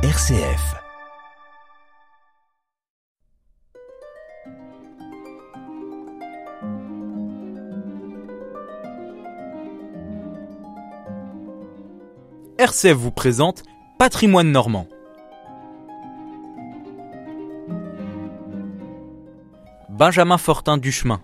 RCF. RCF vous présente Patrimoine normand. Benjamin Fortin Duchemin.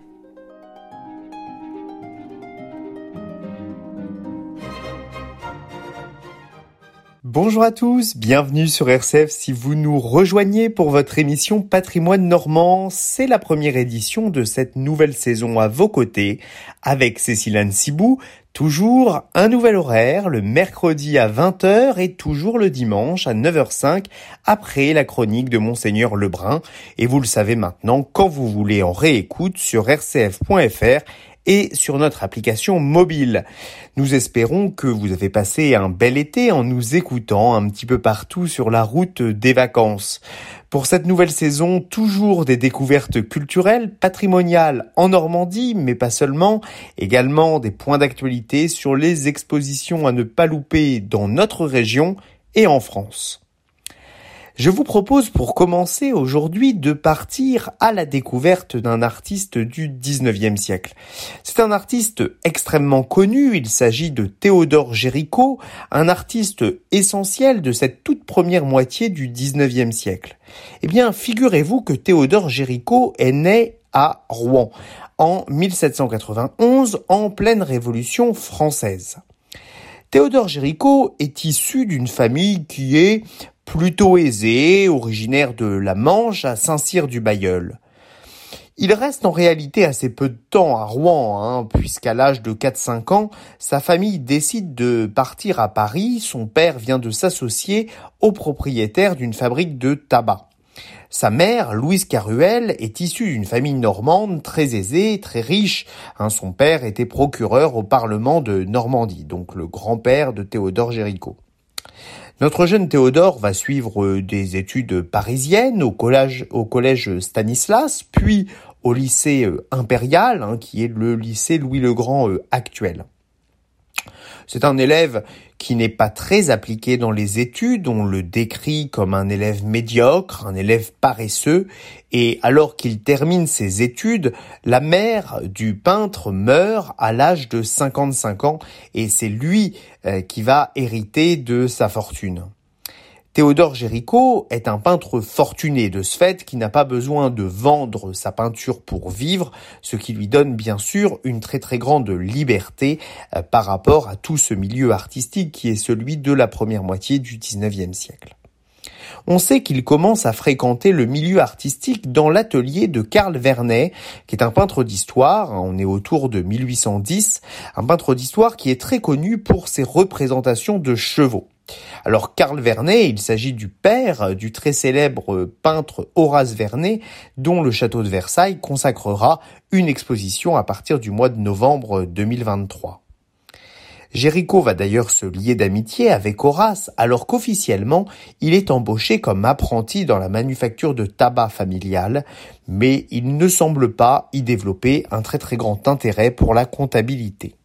Bonjour à tous, bienvenue sur RCF. Si vous nous rejoignez pour votre émission Patrimoine Normand, c'est la première édition de cette nouvelle saison à vos côtés avec Cécile Anne Sibou. Toujours un nouvel horaire, le mercredi à 20h et toujours le dimanche à 9h05 après la chronique de Monseigneur Lebrun. Et vous le savez maintenant, quand vous voulez en réécoute sur rcf.fr et sur notre application mobile. Nous espérons que vous avez passé un bel été en nous écoutant un petit peu partout sur la route des vacances. Pour cette nouvelle saison, toujours des découvertes culturelles, patrimoniales en Normandie, mais pas seulement, également des points d'actualité sur les expositions à ne pas louper dans notre région et en France. Je vous propose pour commencer aujourd'hui de partir à la découverte d'un artiste du 19e siècle. C'est un artiste extrêmement connu, il s'agit de Théodore Géricault, un artiste essentiel de cette toute première moitié du 19e siècle. Eh bien, figurez-vous que Théodore Géricault est né à Rouen en 1791 en pleine révolution française. Théodore Géricault est issu d'une famille qui est plutôt aisé, originaire de la Manche à Saint-Cyr du Bailleul. Il reste en réalité assez peu de temps à Rouen, hein, puisqu'à l'âge de 4-5 ans, sa famille décide de partir à Paris. Son père vient de s'associer au propriétaire d'une fabrique de tabac. Sa mère, Louise Caruel, est issue d'une famille normande très aisée, très riche. Hein, son père était procureur au Parlement de Normandie, donc le grand-père de Théodore Géricault. Notre jeune Théodore va suivre euh, des études parisiennes au collège, Stanislas, puis au lycée euh, impérial, hein, qui est le lycée Louis le Grand euh, actuel. C'est un élève qui n'est pas très appliqué dans les études, on le décrit comme un élève médiocre, un élève paresseux, et alors qu'il termine ses études, la mère du peintre meurt à l'âge de 55 ans, et c'est lui euh, qui va hériter de sa fortune. Théodore Géricault est un peintre fortuné de ce fait qui n'a pas besoin de vendre sa peinture pour vivre, ce qui lui donne bien sûr une très très grande liberté euh, par rapport à tout ce milieu artistique qui est celui de la première moitié du XIXe siècle. On sait qu'il commence à fréquenter le milieu artistique dans l'atelier de Karl Vernet, qui est un peintre d'histoire, on est autour de 1810, un peintre d'histoire qui est très connu pour ses représentations de chevaux. Alors Karl Vernet, il s'agit du père du très célèbre peintre Horace Vernet, dont le château de Versailles consacrera une exposition à partir du mois de novembre 2023. Géricault va d'ailleurs se lier d'amitié avec Horace, alors qu'officiellement, il est embauché comme apprenti dans la manufacture de tabac familial, mais il ne semble pas y développer un très très grand intérêt pour la comptabilité.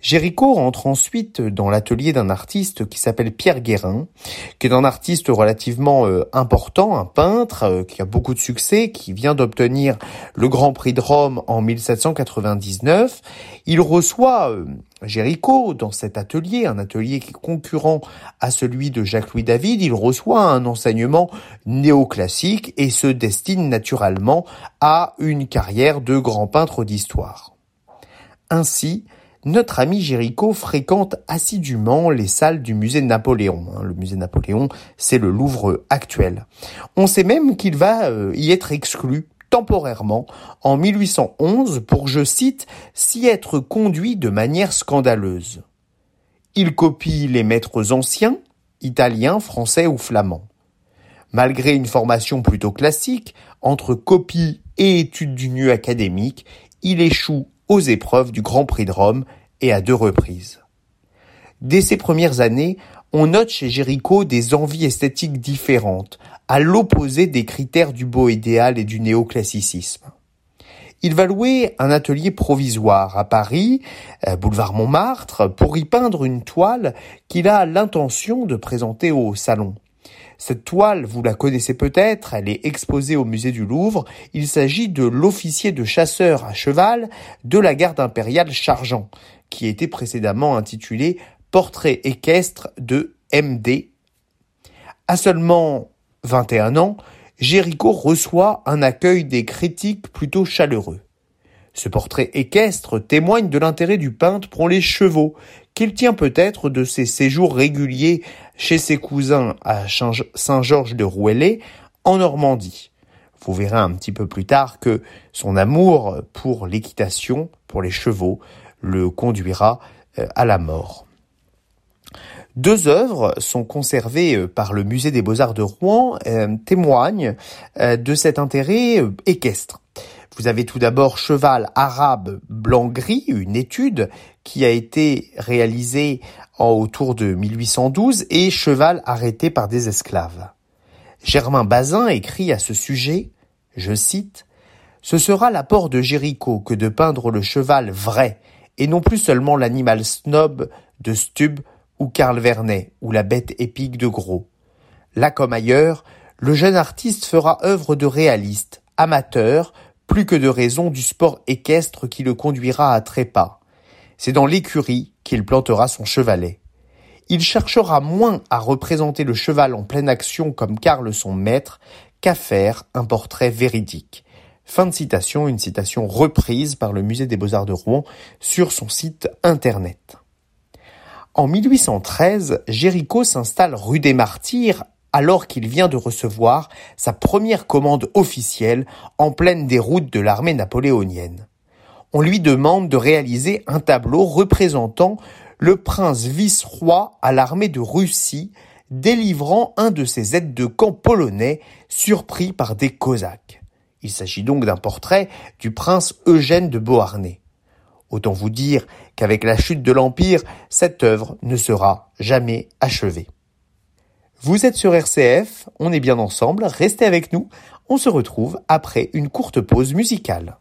Géricault rentre ensuite dans l'atelier d'un artiste qui s'appelle Pierre Guérin, qui est un artiste relativement euh, important, un peintre euh, qui a beaucoup de succès, qui vient d'obtenir le Grand Prix de Rome en 1799. Il reçoit euh, dans cet atelier, un atelier qui est concurrent à celui de Jacques-Louis David. Il reçoit un enseignement néoclassique et se destine naturellement à une carrière de grand peintre d'histoire. Ainsi, notre ami Géricault fréquente assidûment les salles du musée Napoléon. Hein. Le musée Napoléon, c'est le Louvre actuel. On sait même qu'il va euh, y être exclu temporairement en 1811 pour, je cite, s'y être conduit de manière scandaleuse. Il copie les maîtres anciens, italiens, français ou flamands. Malgré une formation plutôt classique, entre copie et études du nu académique, il échoue aux épreuves du Grand Prix de Rome et à deux reprises. Dès ses premières années, on note chez Géricault des envies esthétiques différentes, à l'opposé des critères du beau idéal et du néoclassicisme. Il va louer un atelier provisoire à Paris, euh, boulevard Montmartre, pour y peindre une toile qu'il a l'intention de présenter au salon. Cette toile, vous la connaissez peut-être, elle est exposée au musée du Louvre. Il s'agit de l'officier de chasseur à cheval de la garde impériale Chargeant, qui était précédemment intitulé Portrait équestre de MD. À seulement 21 ans, Géricault reçoit un accueil des critiques plutôt chaleureux. Ce portrait équestre témoigne de l'intérêt du peintre pour les chevaux, qu'il tient peut-être de ses séjours réguliers chez ses cousins à Saint-Georges de Rouellé, en Normandie. Vous verrez un petit peu plus tard que son amour pour l'équitation, pour les chevaux, le conduira euh, à la mort. Deux œuvres sont conservées euh, par le musée des beaux-arts de Rouen, euh, témoignent de cet intérêt équestre. Vous avez tout d'abord Cheval arabe blanc-gris, une étude qui a été réalisée en autour de 1812 et Cheval arrêté par des esclaves. Germain Bazin écrit à ce sujet, je cite, Ce sera l'apport de Géricault que de peindre le cheval vrai et non plus seulement l'animal snob de Stub ou Karl Vernet ou la bête épique de Gros. Là comme ailleurs, le jeune artiste fera œuvre de réaliste, amateur, plus que de raison du sport équestre qui le conduira à trépas. C'est dans l'écurie qu'il plantera son chevalet. Il cherchera moins à représenter le cheval en pleine action comme Karl son maître qu'à faire un portrait véridique. Fin de citation, une citation reprise par le musée des beaux-arts de Rouen sur son site internet. En 1813, Géricault s'installe rue des Martyrs alors qu'il vient de recevoir sa première commande officielle en pleine déroute de l'armée napoléonienne. On lui demande de réaliser un tableau représentant le prince vice-roi à l'armée de Russie délivrant un de ses aides de camp polonais surpris par des Cosaques. Il s'agit donc d'un portrait du prince Eugène de Beauharnais. Autant vous dire qu'avec la chute de l'Empire, cette œuvre ne sera jamais achevée. Vous êtes sur RCF, on est bien ensemble, restez avec nous, on se retrouve après une courte pause musicale.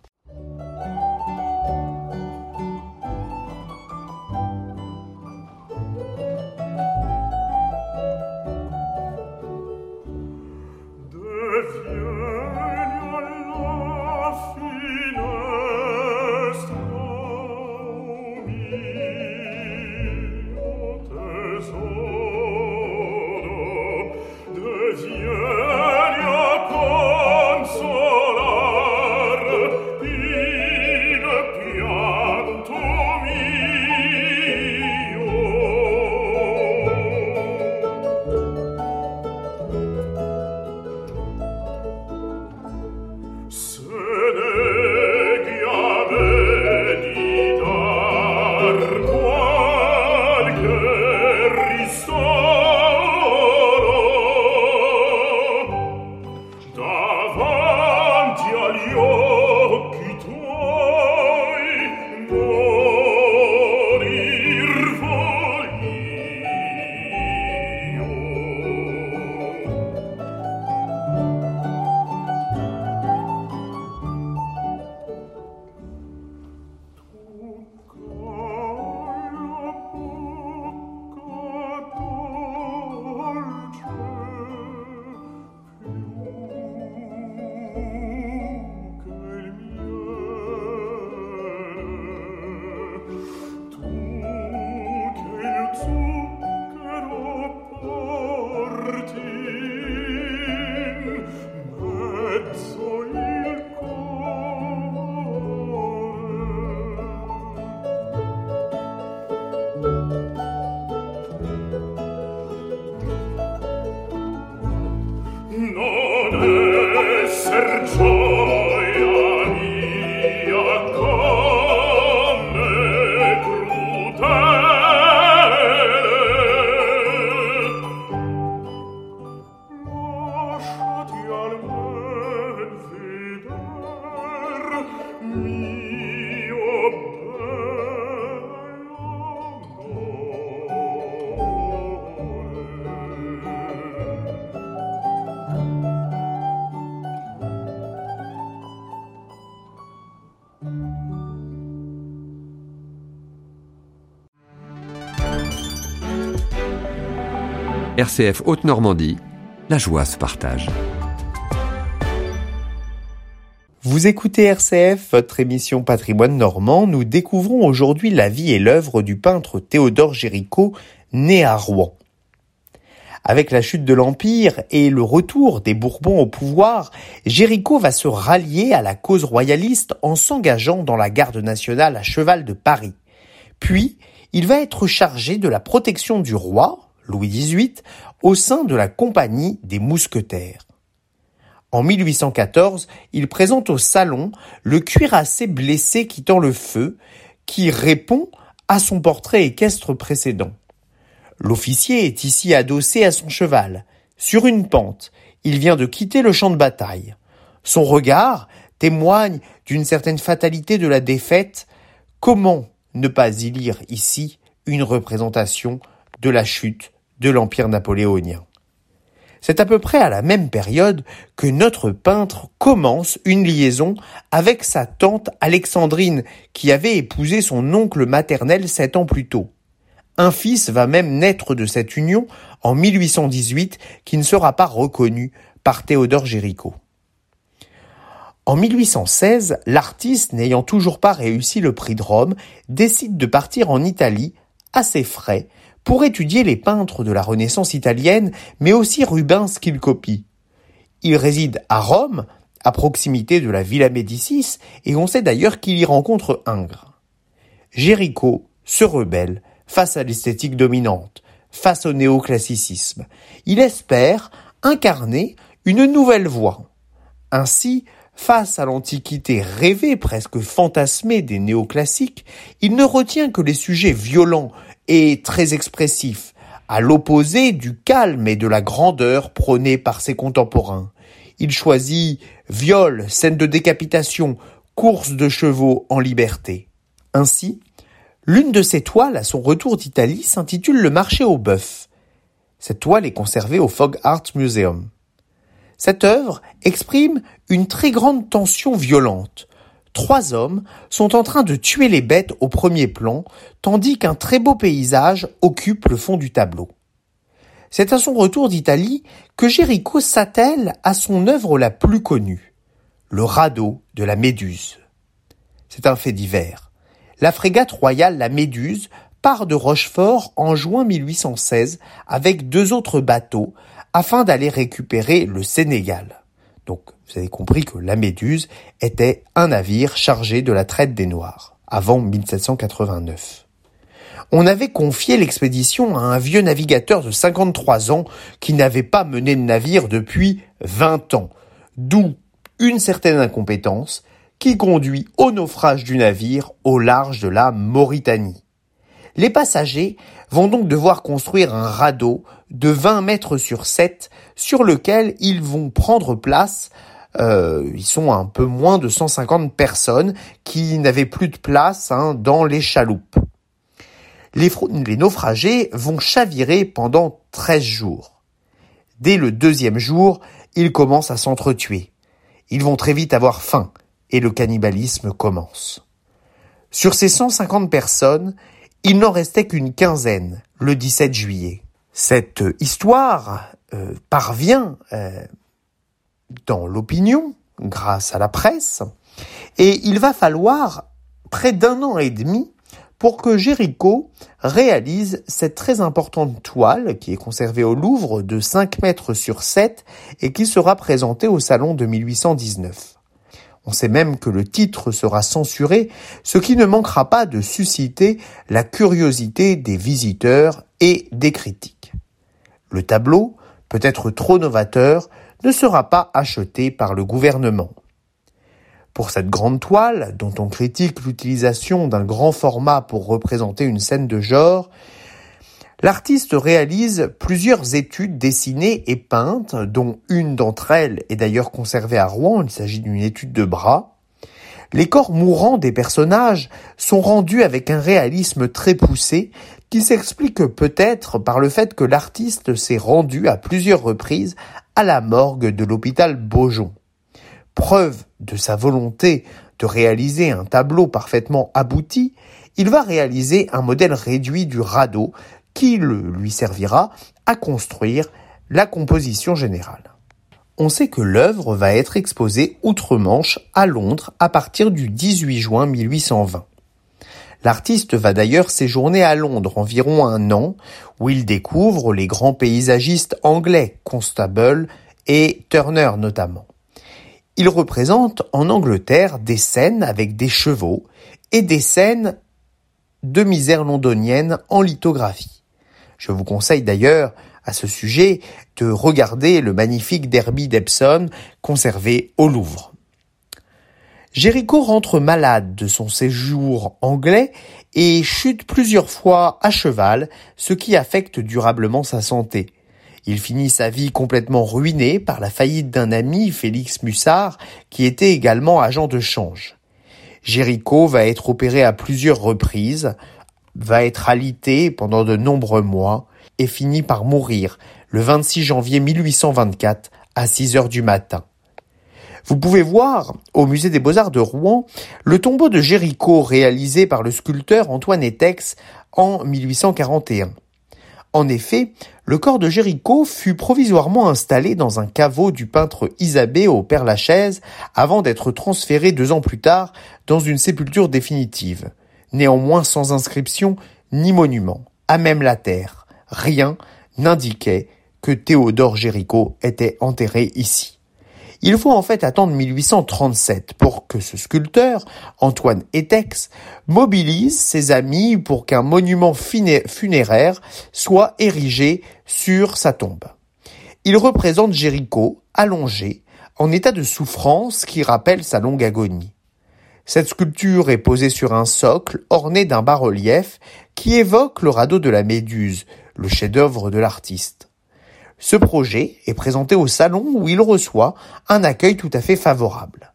RCF Haute-Normandie, la joie se partage. Vous écoutez RCF, votre émission Patrimoine normand. Nous découvrons aujourd'hui la vie et l'œuvre du peintre Théodore Géricault, né à Rouen. Avec la chute de l'Empire et le retour des Bourbons au pouvoir, Géricault va se rallier à la cause royaliste en s'engageant dans la garde nationale à cheval de Paris. Puis, il va être chargé de la protection du roi, Louis XVIII, au sein de la Compagnie des Mousquetaires. En 1814, il présente au salon le cuirassé blessé quittant le feu, qui répond à son portrait équestre précédent. L'officier est ici adossé à son cheval, sur une pente. Il vient de quitter le champ de bataille. Son regard témoigne d'une certaine fatalité de la défaite. Comment ne pas y lire ici une représentation de la chute de l'Empire napoléonien C'est à peu près à la même période que notre peintre commence une liaison avec sa tante Alexandrine, qui avait épousé son oncle maternel sept ans plus tôt. Un fils va même naître de cette union en 1818 qui ne sera pas reconnu par Théodore Géricault. En 1816, l'artiste, n'ayant toujours pas réussi le prix de Rome, décide de partir en Italie, à ses frais, pour étudier les peintres de la Renaissance italienne, mais aussi Rubens qu'il copie. Il réside à Rome, à proximité de la Villa Médicis, et on sait d'ailleurs qu'il y rencontre Ingres. Géricault se rebelle face à l'esthétique dominante, face au néoclassicisme. Il espère incarner une nouvelle voie. Ainsi, face à l'antiquité rêvée, presque fantasmée des néoclassiques, il ne retient que les sujets violents très expressifs, à l'opposé du calme et de la grandeur prônés par ses contemporains. Il choisit viol, scènes de décapitation, courses de chevaux en liberté. Ainsi, L'une de ses toiles à son retour d'Italie s'intitule Le marché au bœuf. Cette toile est conservée au Fog Art Museum. Cette œuvre exprime une très grande tension violente. Trois hommes sont en train de tuer les bêtes au premier plan, tandis qu'un très beau paysage occupe le fond du tableau. C'est à son retour d'Italie que Géricault s'attelle à son œuvre la plus connue, le radeau de la Méduse. C'est un fait divers la frégate royale La Méduse part de Rochefort en juin 1816 avec deux autres bateaux afin d'aller récupérer le Sénégal. Donc, vous avez compris que la Méduse était un navire chargé de la traite des Noirs, avant 1789. On avait confié l'expédition à un vieux navigateur de 53 ans qui n'avait pas mené de navire depuis 20 ans, d'où une certaine incompétence qui conduit au naufrage du navire au large de la Mauritanie. Les passagers vont donc devoir construire un radeau de 20 mètres sur 7 sur lequel ils vont prendre place. Euh, ils sont un peu moins de 150 personnes qui n'avaient plus de place hein, dans les chaloupes. Les, les naufragés vont chavirer pendant 13 jours. Dès le deuxième jour, ils commencent à s'entretuer. Ils vont très vite avoir faim et le cannibalisme commence. Sur ces 150 personnes, il n'en restait qu'une quinzaine le 17 juillet. Cette histoire euh, parvient euh, dans l'opinion grâce à la presse et il va falloir près d'un an et demi pour que Géricault réalise cette très importante toile qui est conservée au Louvre de 5 mètres sur 7 et qui sera présentée au salon de 1819. On sait même que le titre sera censuré, ce qui ne manquera pas de susciter la curiosité des visiteurs et des critiques. Le tableau, peut-être trop novateur, ne sera pas acheté par le gouvernement. Pour cette grande toile, dont on critique l'utilisation d'un grand format pour représenter une scène de genre, L'artiste réalise plusieurs études dessinées et peintes, dont une d'entre elles est d'ailleurs conservée à Rouen, il s'agit d'une étude de bras. Les corps mourants des personnages sont rendus avec un réalisme très poussé qui s'explique peut-être par le fait que l'artiste s'est rendu à plusieurs reprises à la morgue de l'hôpital Beaujon. Preuve de sa volonté de réaliser un tableau parfaitement abouti, il va réaliser un modèle réduit du radeau qui lui servira à construire la composition générale. On sait que l'œuvre va être exposée outre-Manche à Londres à partir du 18 juin 1820. L'artiste va d'ailleurs séjourner à Londres environ un an, où il découvre les grands paysagistes anglais, Constable et Turner notamment. Il représente en Angleterre des scènes avec des chevaux et des scènes de misère londonienne en lithographie. Je vous conseille d'ailleurs à ce sujet de regarder le magnifique Derby d'Epsom conservé au Louvre. Jéricho rentre malade de son séjour anglais et chute plusieurs fois à cheval, ce qui affecte durablement sa santé. Il finit sa vie complètement ruiné par la faillite d'un ami, Félix Mussard, qui était également agent de change. Jéricho va être opéré à plusieurs reprises, va être alité pendant de nombreux mois et finit par mourir le 26 janvier 1824 à 6 heures du matin. Vous pouvez voir au musée des Beaux-Arts de Rouen le tombeau de Jéricho réalisé par le sculpteur Antoine Etex en 1841. En effet, le corps de Jéricho fut provisoirement installé dans un caveau du peintre Isabée au Père-Lachaise avant d'être transféré deux ans plus tard dans une sépulture définitive, néanmoins sans inscription ni monument, à même la terre. Rien n'indiquait que Théodore Jéricho était enterré ici. Il faut en fait attendre 1837 pour que ce sculpteur, Antoine Etex, mobilise ses amis pour qu'un monument funéraire soit érigé sur sa tombe. Il représente Jéricho, allongé, en état de souffrance qui rappelle sa longue agonie. Cette sculpture est posée sur un socle orné d'un bas-relief qui évoque le radeau de la Méduse, le chef-d'œuvre de l'artiste. Ce projet est présenté au salon où il reçoit un accueil tout à fait favorable.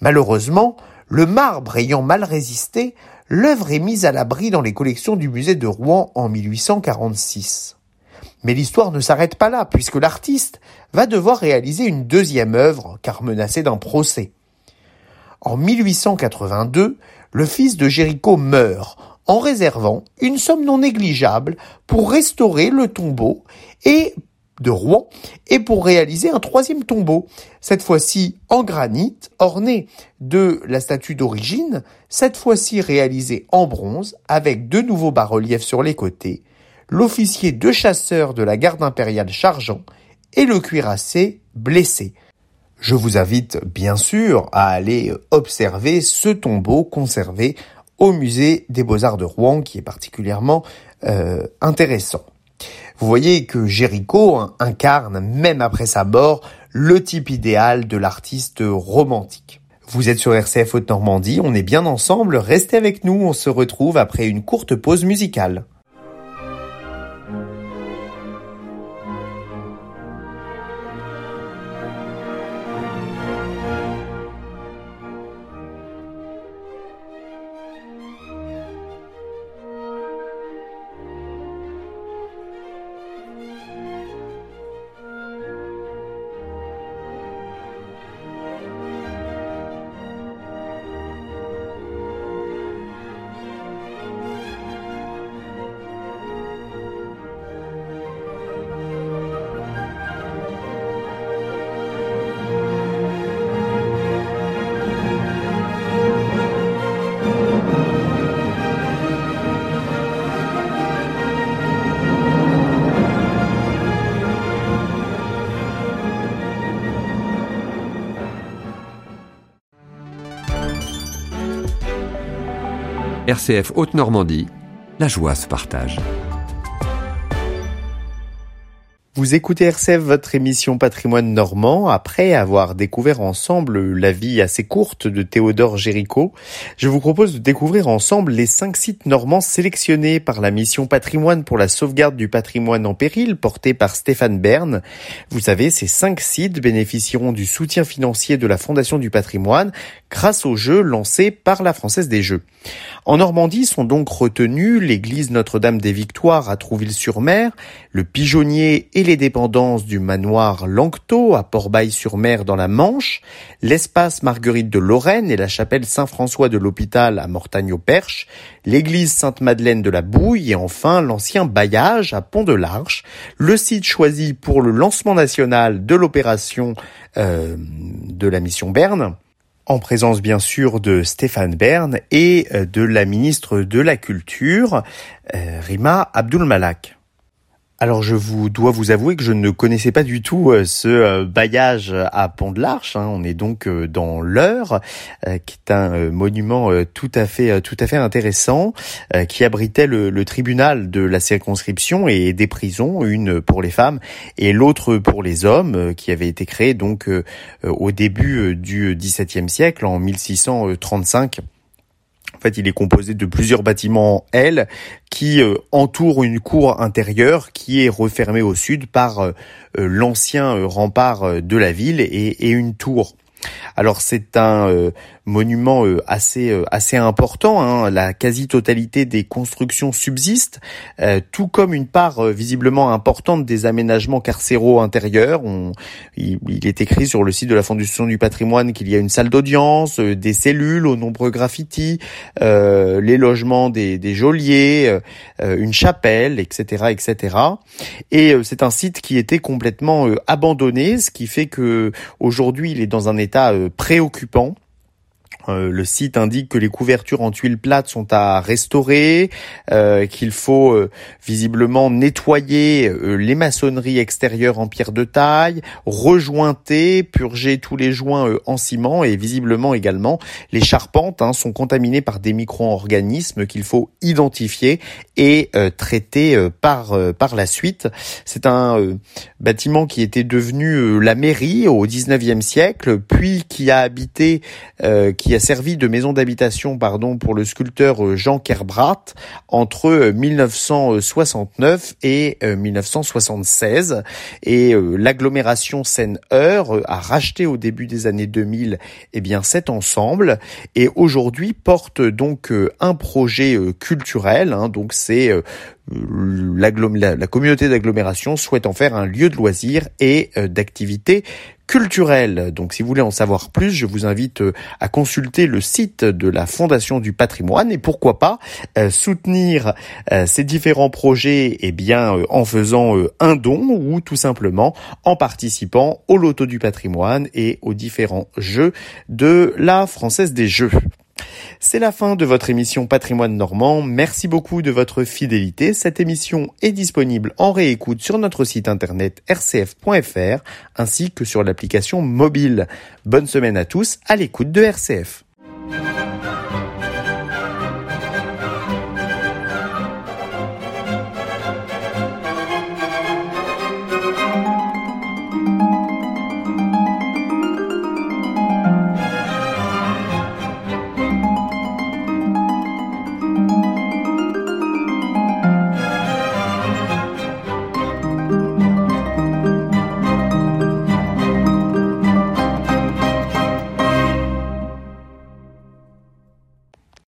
Malheureusement, le marbre ayant mal résisté, l'œuvre est mise à l'abri dans les collections du musée de Rouen en 1846. Mais l'histoire ne s'arrête pas là, puisque l'artiste va devoir réaliser une deuxième œuvre, car menacé d'un procès. En 1882, le fils de Jéricho meurt, en réservant une somme non négligeable pour restaurer le tombeau et de Rouen et pour réaliser un troisième tombeau, cette fois-ci en granit, orné de la statue d'origine, cette fois-ci réalisé en bronze avec deux nouveaux bas-reliefs sur les côtés, l'officier de chasseur de la garde impériale chargeant et le cuirassé blessé. Je vous invite bien sûr à aller observer ce tombeau conservé au musée des beaux-arts de Rouen qui est particulièrement euh, intéressant. Vous voyez que Jéricho incarne, même après sa mort, le type idéal de l'artiste romantique. Vous êtes sur RCF Haute-Normandie, on est bien ensemble, restez avec nous, on se retrouve après une courte pause musicale. RCF Haute-Normandie, la joie se partage. Vous écoutez RCF, votre émission Patrimoine normand. Après avoir découvert ensemble la vie assez courte de Théodore Géricault, je vous propose de découvrir ensemble les cinq sites normands sélectionnés par la mission Patrimoine pour la sauvegarde du patrimoine en péril portée par Stéphane Bern. Vous savez, ces cinq sites bénéficieront du soutien financier de la Fondation du patrimoine grâce aux jeux lancés par la Française des Jeux. En Normandie sont donc retenus l'église Notre-Dame des Victoires à Trouville-sur-Mer, le Pigeonnier les dépendances du manoir Langteau à Port-Bail-sur-Mer dans la Manche, l'espace Marguerite de Lorraine et la chapelle Saint-François de l'Hôpital à Mortagne-au-Perche, l'église Sainte-Madeleine de la Bouille et enfin l'ancien bailliage à Pont de l'Arche, le site choisi pour le lancement national de l'opération euh, de la mission Berne en présence bien sûr de Stéphane Bern et euh, de la ministre de la Culture, euh, Rima Abdul-Malak. Alors je vous dois vous avouer que je ne connaissais pas du tout euh, ce bailliage à Pont de l'Arche. Hein. On est donc dans l'Eure, qui est un monument tout à fait tout à fait intéressant, qui abritait le, le, tribunal de la circonscription et des prisons, une pour les femmes et l'autre pour les hommes, qui avait été créé donc au début du XVIIe siècle, en 1635. En fait, il est composé de plusieurs bâtiments L qui euh, entourent une cour intérieure qui est refermée au sud par euh, euh, l'ancien rempart de la ville et, une tour. Alors c'est un monument euh, assez euh, assez important. Hein. La quasi-totalité des constructions subsistent, euh, tout comme une part visiblement importante des aménagements carcéraux intérieurs. On, il, est écrit sur le site de la Fondation du patrimoine qu'il y a une salle d'audience, des cellules aux nombreux graffitis, les logements des, des geôliers, une chapelle, etc., etc. Et c'est un site qui était complètement abandonné, ce qui fait que aujourd'hui il est dans un état préoccupant. Euh, le site indique que les couvertures en tuiles plates sont à restaurer, euh, qu'il faut euh, visiblement nettoyer les maçonneries extérieures en pierre de taille, rejointer, purger tous les joints en ciment et visiblement également les charpentes hein, sont contaminées par des micro-organismes qu'il faut identifier et traiter par par la suite. C'est un bâtiment qui était devenu la mairie au 19e siècle, puis qui a habité a servi de maison d'habitation pardon pour le sculpteur euh, Jean Kerbrat entre 1969 euh, et 1976 euh, et l'agglomération Seine-Eure a racheté au début des années 2000 eh bien cet ensemble. Et aujourd'hui porte donc un projet culturel hein, donc c'est la, la, communauté d'agglomération souhaite en faire un lieu de loisirs et d'activités culturel. Donc si vous voulez en savoir plus, je vous invite euh, à consulter le site de la Fondation du patrimoine et pourquoi pas euh, soutenir euh, ces différents projets eh bien en faisant un don ou tout simplement en participant au loto du patrimoine et aux différents jeux de la Française des Jeux. C'est la fin de votre émission Patrimoine Normand. Merci beaucoup de votre fidélité. Cette émission est disponible en réécoute sur notre site internet rcf.fr ainsi que sur l'application mobile. Bonne semaine à tous à l'écoute de RCF.